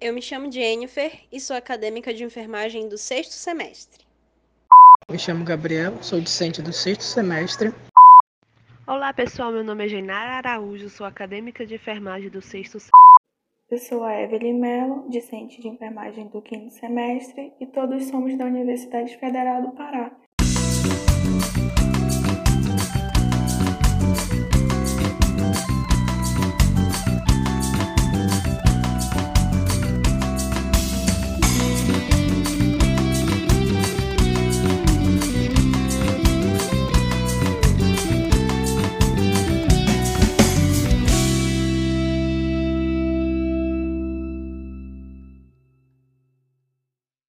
Eu me chamo Jennifer e sou acadêmica de enfermagem do sexto semestre. Me chamo Gabriel, sou docente do sexto semestre. Olá pessoal, meu nome é Genara Araújo, sou acadêmica de enfermagem do sexto semestre. Eu sou a Evelyn Mello, discente de enfermagem do quinto semestre, e todos somos da Universidade Federal do Pará.